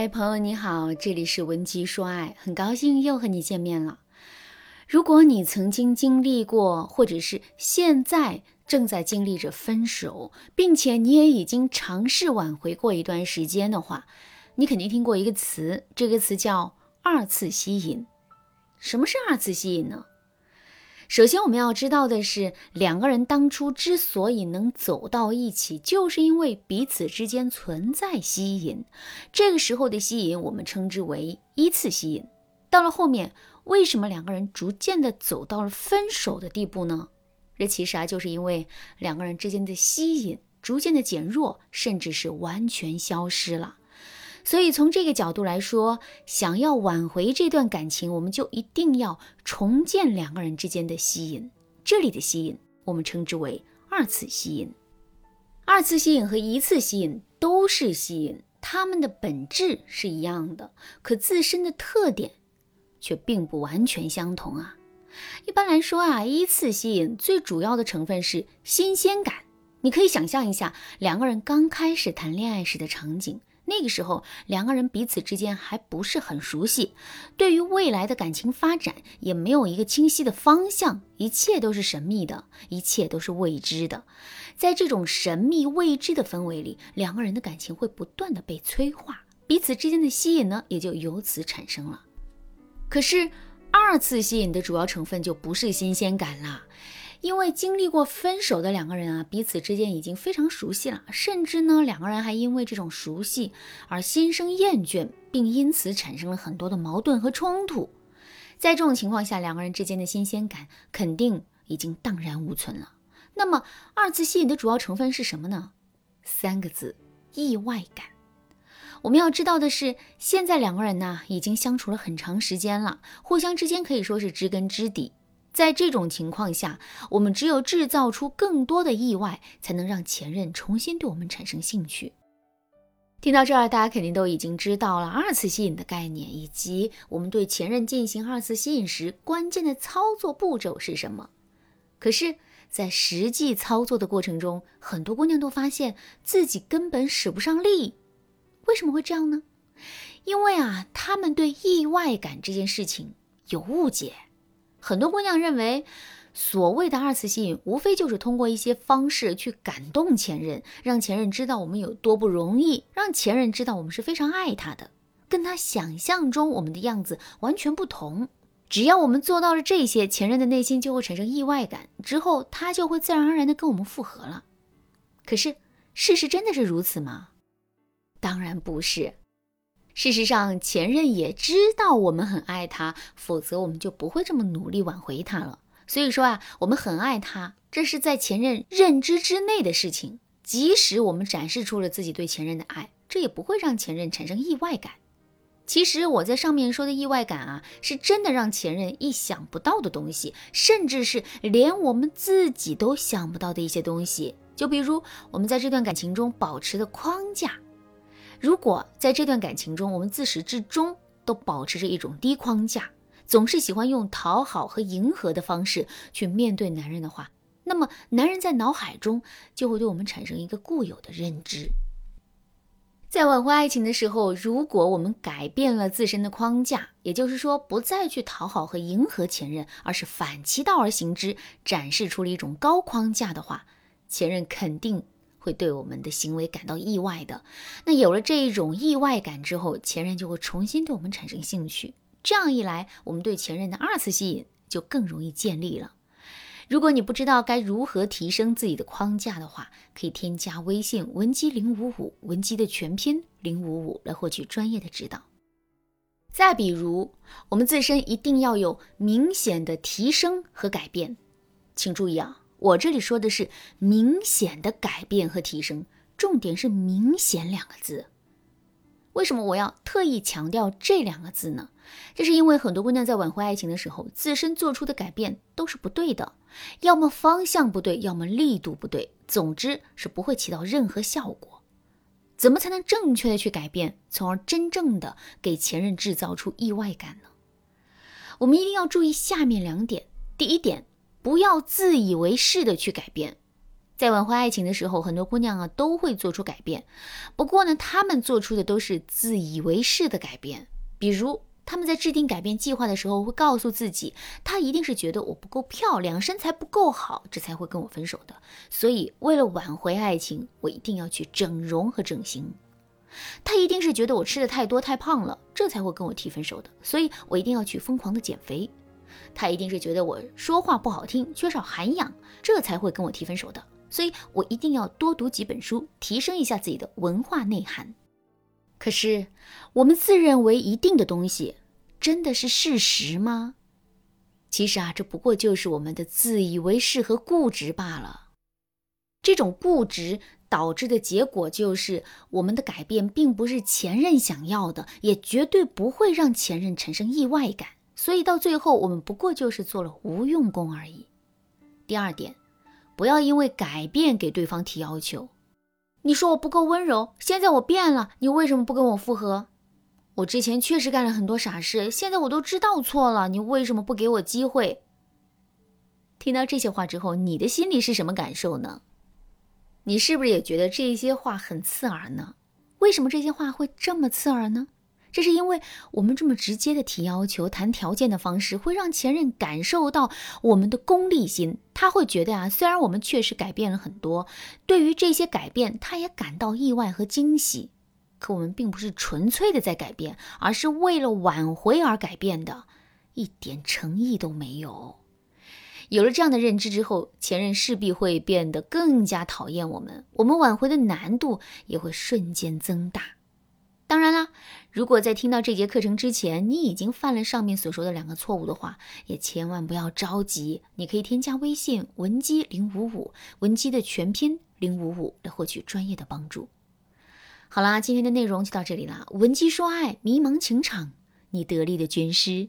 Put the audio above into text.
嗨，朋友你好，这里是文姬说爱，很高兴又和你见面了。如果你曾经经历过，或者是现在正在经历着分手，并且你也已经尝试挽回过一段时间的话，你肯定听过一个词，这个词叫二次吸引。什么是二次吸引呢？首先，我们要知道的是，两个人当初之所以能走到一起，就是因为彼此之间存在吸引。这个时候的吸引，我们称之为一次吸引。到了后面，为什么两个人逐渐的走到了分手的地步呢？这其实啊，就是因为两个人之间的吸引逐渐的减弱，甚至是完全消失了。所以从这个角度来说，想要挽回这段感情，我们就一定要重建两个人之间的吸引。这里的吸引，我们称之为二次吸引。二次吸引和一次吸引都是吸引，它们的本质是一样的，可自身的特点却并不完全相同啊。一般来说啊，一次吸引最主要的成分是新鲜感。你可以想象一下，两个人刚开始谈恋爱时的场景。那个时候，两个人彼此之间还不是很熟悉，对于未来的感情发展也没有一个清晰的方向，一切都是神秘的，一切都是未知的。在这种神秘未知的氛围里，两个人的感情会不断的被催化，彼此之间的吸引呢，也就由此产生了。可是，二次吸引的主要成分就不是新鲜感啦。因为经历过分手的两个人啊，彼此之间已经非常熟悉了，甚至呢，两个人还因为这种熟悉而心生厌倦，并因此产生了很多的矛盾和冲突。在这种情况下，两个人之间的新鲜感肯定已经荡然无存了。那么，二次吸引的主要成分是什么呢？三个字：意外感。我们要知道的是，现在两个人呢已经相处了很长时间了，互相之间可以说是知根知底。在这种情况下，我们只有制造出更多的意外，才能让前任重新对我们产生兴趣。听到这儿，大家肯定都已经知道了二次吸引的概念，以及我们对前任进行二次吸引时关键的操作步骤是什么。可是，在实际操作的过程中，很多姑娘都发现自己根本使不上力。为什么会这样呢？因为啊，他们对意外感这件事情有误解。很多姑娘认为，所谓的二次吸引，无非就是通过一些方式去感动前任，让前任知道我们有多不容易，让前任知道我们是非常爱他的，跟他想象中我们的样子完全不同。只要我们做到了这些，前任的内心就会产生意外感，之后他就会自然而然的跟我们复合了。可是，事实真的是如此吗？当然不是。事实上，前任也知道我们很爱他，否则我们就不会这么努力挽回他了。所以说啊，我们很爱他，这是在前任认知之内的事情。即使我们展示出了自己对前任的爱，这也不会让前任产生意外感。其实我在上面说的意外感啊，是真的让前任意想不到的东西，甚至是连我们自己都想不到的一些东西。就比如我们在这段感情中保持的框架。如果在这段感情中，我们自始至终都保持着一种低框架，总是喜欢用讨好和迎合的方式去面对男人的话，那么男人在脑海中就会对我们产生一个固有的认知。在挽回爱情的时候，如果我们改变了自身的框架，也就是说不再去讨好和迎合前任，而是反其道而行之，展示出了一种高框架的话，前任肯定。会对我们的行为感到意外的。那有了这一种意外感之后，前任就会重新对我们产生兴趣。这样一来，我们对前任的二次吸引就更容易建立了。如果你不知道该如何提升自己的框架的话，可以添加微信文姬零五五，文姬的全拼零五五来获取专业的指导。再比如，我们自身一定要有明显的提升和改变。请注意啊。我这里说的是明显的改变和提升，重点是“明显”两个字。为什么我要特意强调这两个字呢？这是因为很多姑娘在挽回爱情的时候，自身做出的改变都是不对的，要么方向不对，要么力度不对，总之是不会起到任何效果。怎么才能正确的去改变，从而真正的给前任制造出意外感呢？我们一定要注意下面两点。第一点。不要自以为是的去改变，在挽回爱情的时候，很多姑娘啊都会做出改变，不过呢，她们做出的都是自以为是的改变。比如，她们在制定改变计划的时候，会告诉自己，她一定是觉得我不够漂亮，身材不够好，这才会跟我分手的。所以，为了挽回爱情，我一定要去整容和整形。她一定是觉得我吃的太多太胖了，这才会跟我提分手的。所以我一定要去疯狂的减肥。他一定是觉得我说话不好听，缺少涵养，这才会跟我提分手的。所以我一定要多读几本书，提升一下自己的文化内涵。可是，我们自认为一定的东西，真的是事实吗？其实啊，这不过就是我们的自以为是和固执罢了。这种固执导致的结果就是，我们的改变并不是前任想要的，也绝对不会让前任产生意外感。所以到最后，我们不过就是做了无用功而已。第二点。不要因为改变给对方提要求。你说我不够温柔，现在我变了，你为什么不跟我复合？我之前确实干了很多傻事，现在我都知道错了，你为什么不给我机会？听到这些话之后，你的心里是什么感受呢？你是不是也觉得这些话很刺耳呢？为什么这些话会这么刺耳呢？这是因为我们这么直接的提要求、谈条件的方式，会让前任感受到我们的功利心。他会觉得啊，虽然我们确实改变了很多，对于这些改变，他也感到意外和惊喜。可我们并不是纯粹的在改变，而是为了挽回而改变的，一点诚意都没有。有了这样的认知之后，前任势必会变得更加讨厌我们，我们挽回的难度也会瞬间增大。当然啦，如果在听到这节课程之前，你已经犯了上面所说的两个错误的话，也千万不要着急。你可以添加微信文姬零五五，文姬的全拼零五五，来获取专业的帮助。好啦，今天的内容就到这里啦。文姬说爱，迷茫情场，你得力的军师。